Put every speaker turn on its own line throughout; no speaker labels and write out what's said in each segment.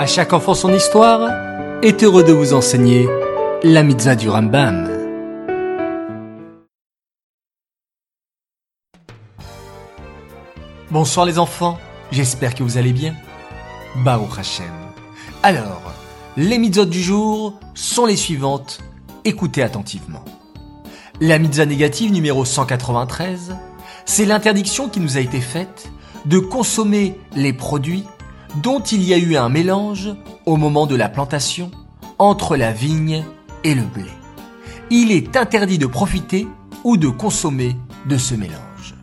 À chaque enfant son histoire est heureux de vous enseigner la mitzvah du Rambam. Bonsoir les enfants, j'espère que vous allez bien. Baruch Hashem. Alors, les mitzvot du jour sont les suivantes. Écoutez attentivement. La mitzvah négative numéro 193, c'est l'interdiction qui nous a été faite de consommer les produits dont il y a eu un mélange au moment de la plantation entre la vigne et le blé. Il est interdit de profiter ou de consommer de ce mélange.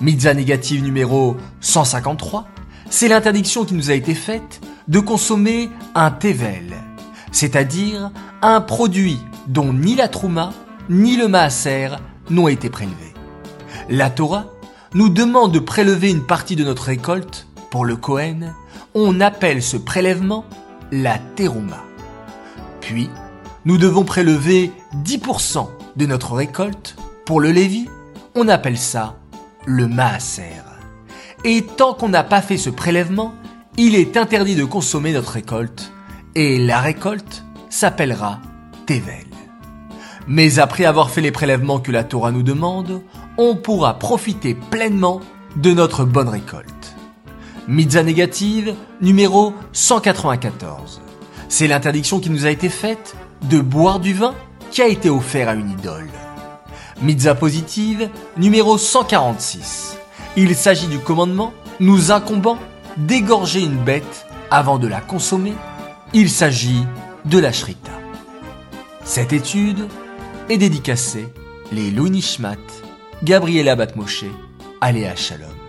Mitzvah négative numéro 153, c'est l'interdiction qui nous a été faite de consommer un tevel, c'est-à-dire un produit dont ni la trouma ni le maaser n'ont été prélevés. La Torah nous demande de prélever une partie de notre récolte pour le Kohen. On appelle ce prélèvement la terouma. Puis, nous devons prélever 10% de notre récolte pour le Lévi. On appelle ça le maaser. Et tant qu'on n'a pas fait ce prélèvement, il est interdit de consommer notre récolte. Et la récolte s'appellera Tevel. Mais après avoir fait les prélèvements que la Torah nous demande, on pourra profiter pleinement de notre bonne récolte. Mitzah négative numéro 194. C'est l'interdiction qui nous a été faite de boire du vin qui a été offert à une idole. Mitzah positive numéro 146. Il s'agit du commandement nous incombant d'égorger une bête avant de la consommer. Il s'agit de la shrita. Cette étude est dédicacée les Louis Nishmat Gabriela Batmoshe, Aléa Shalom.